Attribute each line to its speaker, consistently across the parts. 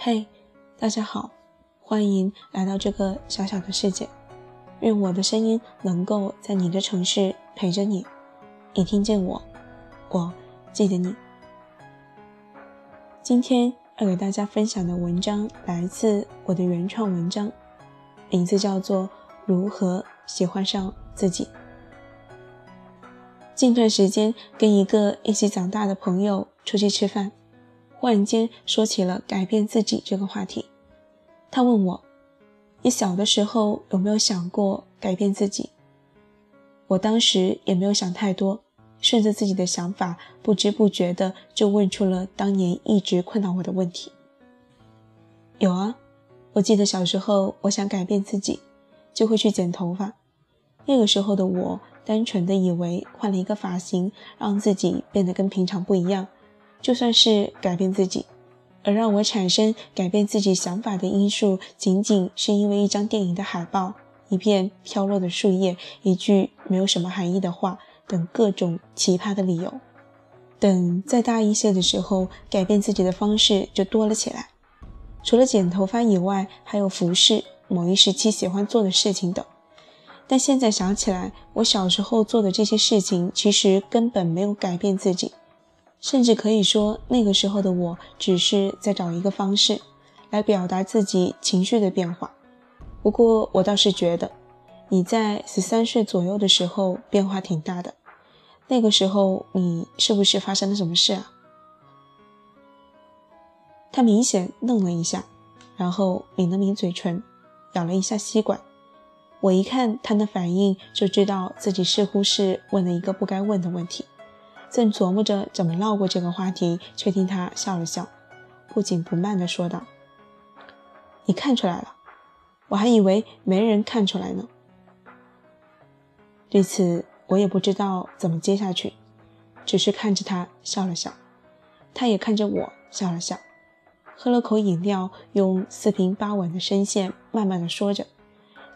Speaker 1: 嘿，大家好，欢迎来到这个小小的世界。愿我的声音能够在你的城市陪着你。你听见我，我记得你。今天要给大家分享的文章来自我的原创文章，名字叫做《如何喜欢上自己》。近段时间跟一个一起长大的朋友出去吃饭。忽然间说起了改变自己这个话题，他问我：“你小的时候有没有想过改变自己？”我当时也没有想太多，顺着自己的想法，不知不觉的就问出了当年一直困扰我的问题。有啊，我记得小时候我想改变自己，就会去剪头发。那个时候的我，单纯的以为换了一个发型，让自己变得跟平常不一样。就算是改变自己，而让我产生改变自己想法的因素，仅仅是因为一张电影的海报、一片飘落的树叶、一句没有什么含义的话等各种奇葩的理由。等再大一些的时候，改变自己的方式就多了起来，除了剪头发以外，还有服饰、某一时期喜欢做的事情等。但现在想起来，我小时候做的这些事情，其实根本没有改变自己。甚至可以说，那个时候的我只是在找一个方式来表达自己情绪的变化。不过，我倒是觉得你在十三岁左右的时候变化挺大的。那个时候，你是不是发生了什么事啊？他明显愣了一下，然后抿了抿嘴唇，咬了一下吸管。我一看他的反应，就知道自己似乎是问了一个不该问的问题。正琢磨着怎么绕过这个话题，却听他笑了笑，不紧不慢地说道：“你看出来了，我还以为没人看出来呢。”对此，我也不知道怎么接下去，只是看着他笑了笑，他也看着我笑了笑，喝了口饮料，用四平八稳的声线慢慢的说着，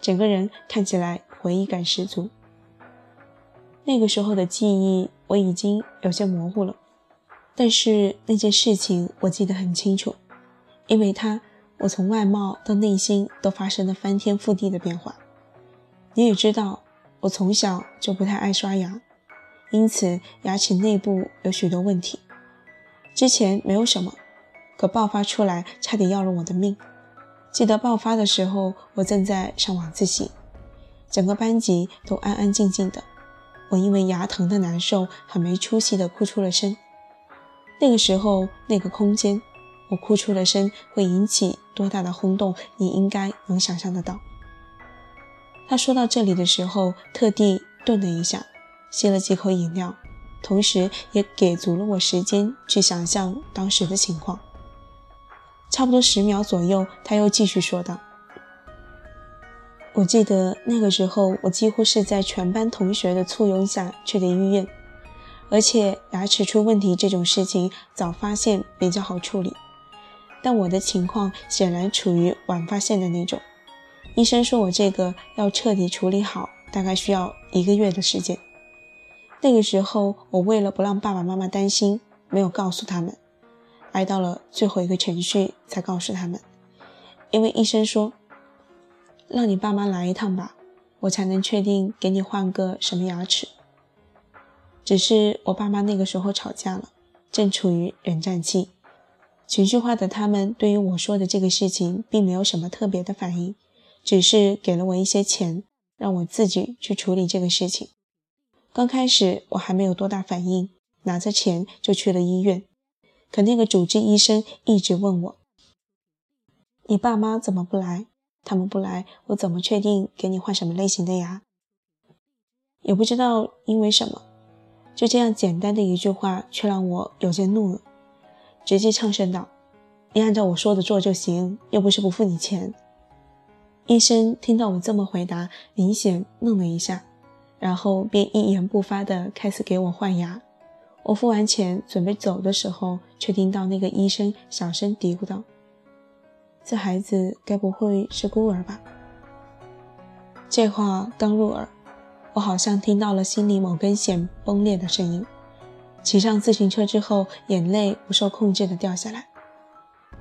Speaker 1: 整个人看起来回忆感十足。那个时候的记忆我已经有些模糊了，但是那件事情我记得很清楚，因为他，我从外貌到内心都发生了翻天覆地的变化。你也知道，我从小就不太爱刷牙，因此牙齿内部有许多问题。之前没有什么，可爆发出来差点要了我的命。记得爆发的时候，我正在上晚自习，整个班级都安安静静的。我因为牙疼的难受，很没出息的哭出了声。那个时候，那个空间，我哭出了声，会引起多大的轰动，你应该能想象得到。他说到这里的时候，特地顿了一下，吸了几口饮料，同时也给足了我时间去想象当时的情况。差不多十秒左右，他又继续说道。我记得那个时候，我几乎是在全班同学的簇拥下去的医院，而且牙齿出问题这种事情早发现比较好处理，但我的情况显然处于晚发现的那种。医生说我这个要彻底处理好，大概需要一个月的时间。那个时候，我为了不让爸爸妈妈担心，没有告诉他们，挨到了最后一个程序才告诉他们，因为医生说。让你爸妈来一趟吧，我才能确定给你换个什么牙齿。只是我爸妈那个时候吵架了，正处于冷战期，情绪化的他们对于我说的这个事情并没有什么特别的反应，只是给了我一些钱，让我自己去处理这个事情。刚开始我还没有多大反应，拿着钱就去了医院，可那个主治医生一直问我：“你爸妈怎么不来？”他们不来，我怎么确定给你换什么类型的牙？也不知道因为什么，就这样简单的一句话，却让我有些怒了，直接唱声道：“你按照我说的做就行，又不是不付你钱。”医生听到我这么回答，明显愣了一下，然后便一言不发地开始给我换牙。我付完钱准备走的时候，却听到那个医生小声嘀咕道：“这孩子该不会是孤儿吧？”这话刚入耳，我好像听到了心里某根弦崩裂的声音。骑上自行车之后，眼泪不受控制地掉下来，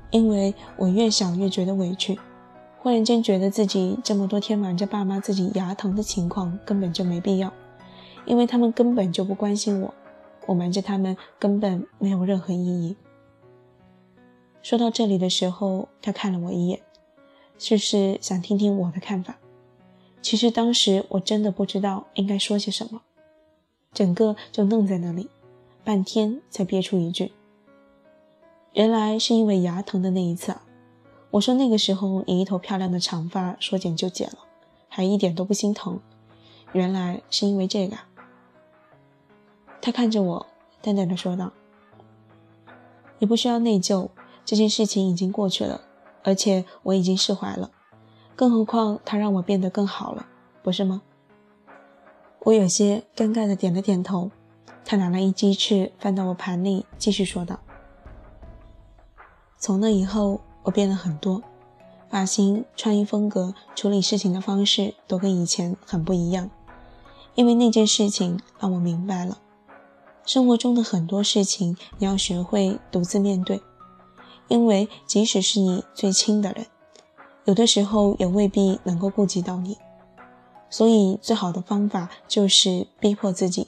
Speaker 1: 因为我越想越觉得委屈。忽然间觉得自己这么多天瞒着爸妈自己牙疼的情况根本就没必要，因为他们根本就不关心我，我瞒着他们根本没有任何意义。说到这里的时候，他看了我一眼，就是想听听我的看法。其实当时我真的不知道应该说些什么，整个就愣在那里，半天才憋出一句：“原来是因为牙疼的那一次啊。”我说那个时候你一头漂亮的长发说剪就剪了，还一点都不心疼，原来是因为这个。他看着我，淡淡的说道：“你不需要内疚，这件事情已经过去了，而且我已经释怀了。更何况他让我变得更好了，不是吗？”我有些尴尬的点了点头。他拿了一鸡翅放到我盘里，继续说道：“从那以后。”我变了很多，发型、穿衣风格、处理事情的方式都跟以前很不一样。因为那件事情让我明白了，生活中的很多事情你要学会独自面对。因为即使是你最亲的人，有的时候也未必能够顾及到你。所以最好的方法就是逼迫自己，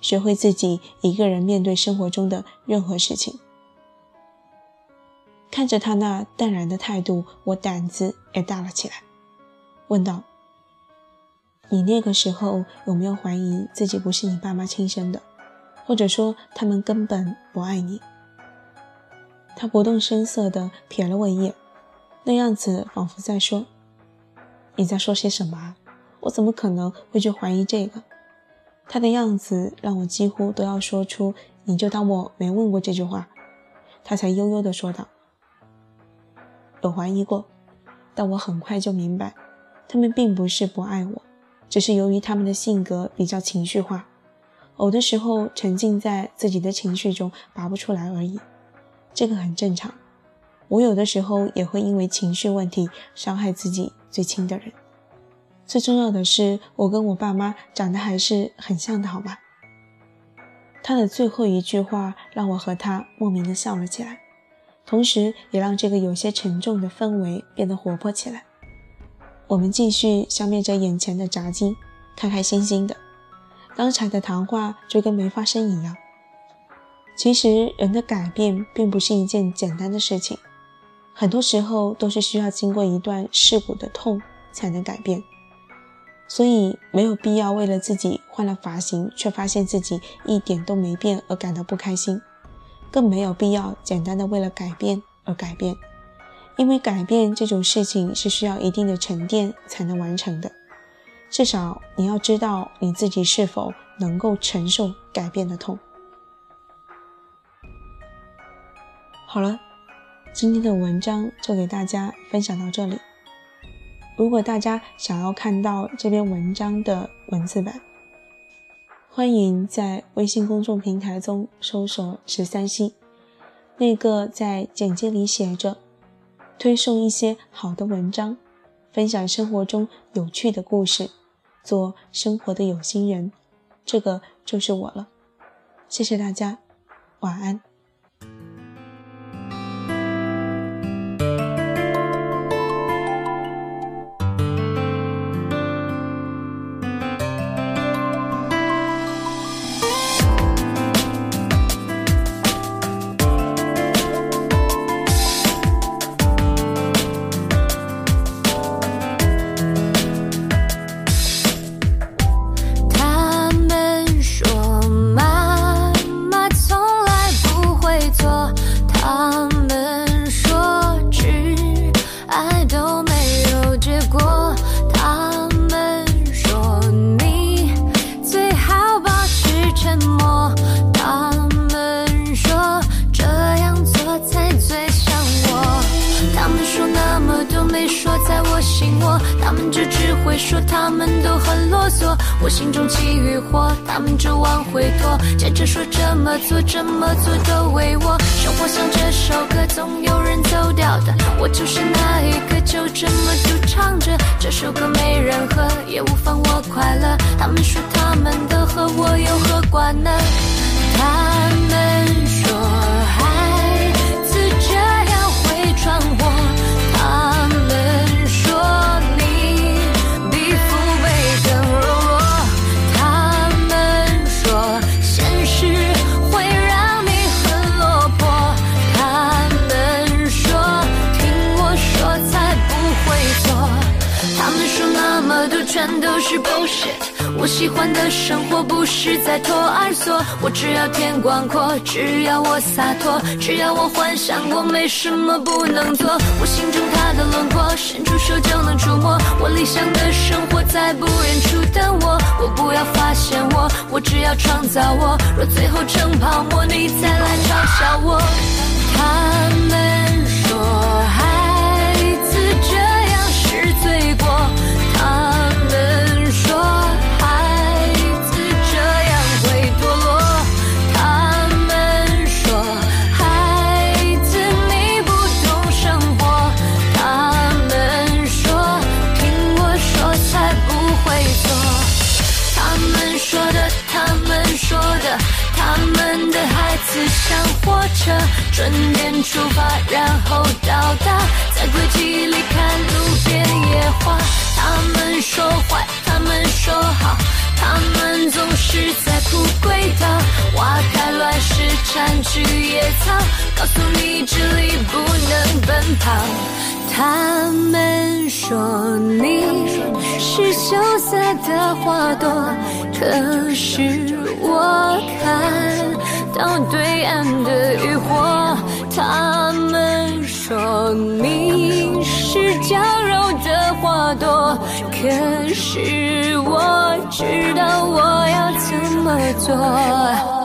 Speaker 1: 学会自己一个人面对生活中的任何事情。看着他那淡然的态度，我胆子也大了起来，问道：“你那个时候有没有怀疑自己不是你爸妈亲生的，或者说他们根本不爱你？”他不动声色地瞥了我一眼，那样子仿佛在说：“你在说些什么啊？我怎么可能会去怀疑这个？”他的样子让我几乎都要说出“你就当我没问过”这句话，他才悠悠地说道。有怀疑过，但我很快就明白，他们并不是不爱我，只是由于他们的性格比较情绪化，有的时候沉浸在自己的情绪中拔不出来而已。这个很正常。我有的时候也会因为情绪问题伤害自己最亲的人。最重要的是，我跟我爸妈长得还是很像的，好吗？他的最后一句话让我和他莫名的笑了起来。同时，也让这个有些沉重的氛围变得活泼起来。我们继续消灭着眼前的炸鸡，开开心心的。刚才的谈话就跟没发生一样。其实，人的改变并不是一件简单的事情，很多时候都是需要经过一段蚀骨的痛才能改变。所以，没有必要为了自己换了发型，却发现自己一点都没变而感到不开心。更没有必要简单的为了改变而改变，因为改变这种事情是需要一定的沉淀才能完成的。至少你要知道你自己是否能够承受改变的痛。好了，今天的文章就给大家分享到这里。如果大家想要看到这篇文章的文字版，欢迎在微信公众平台中搜索“十三溪”，那个在简介里写着“推送一些好的文章，分享生活中有趣的故事，做生活的有心人”，这个就是我了。谢谢大家，晚安。
Speaker 2: 我心中起欲火，他们就往回拖。接着说这么做这么做都为我，生活像这首歌，总有人走掉的，我就是那一个，就这么独唱着。这首歌没人和，也无妨我快乐。他们说他们的和我有何关呢？他们欢的生活不是在托儿所，我只要天广阔，只要我洒脱，只要我幻想过，没什么不能做。我心中他的轮廓，伸出手就能触摸。我理想的生活在不远处等我，我不要发现我，我只要创造我。若最后成泡沫，你再来嘲笑我。他们出发，然后到达，在轨迹里看路边野花。他们说坏，他们说好，他们总是在铺轨道，挖开乱石铲去野草，告诉你这里不能奔跑。他们说你是羞涩的花朵，可是我看到对岸的渔火。他们说你是娇柔的花朵，可是我知道我要怎么做。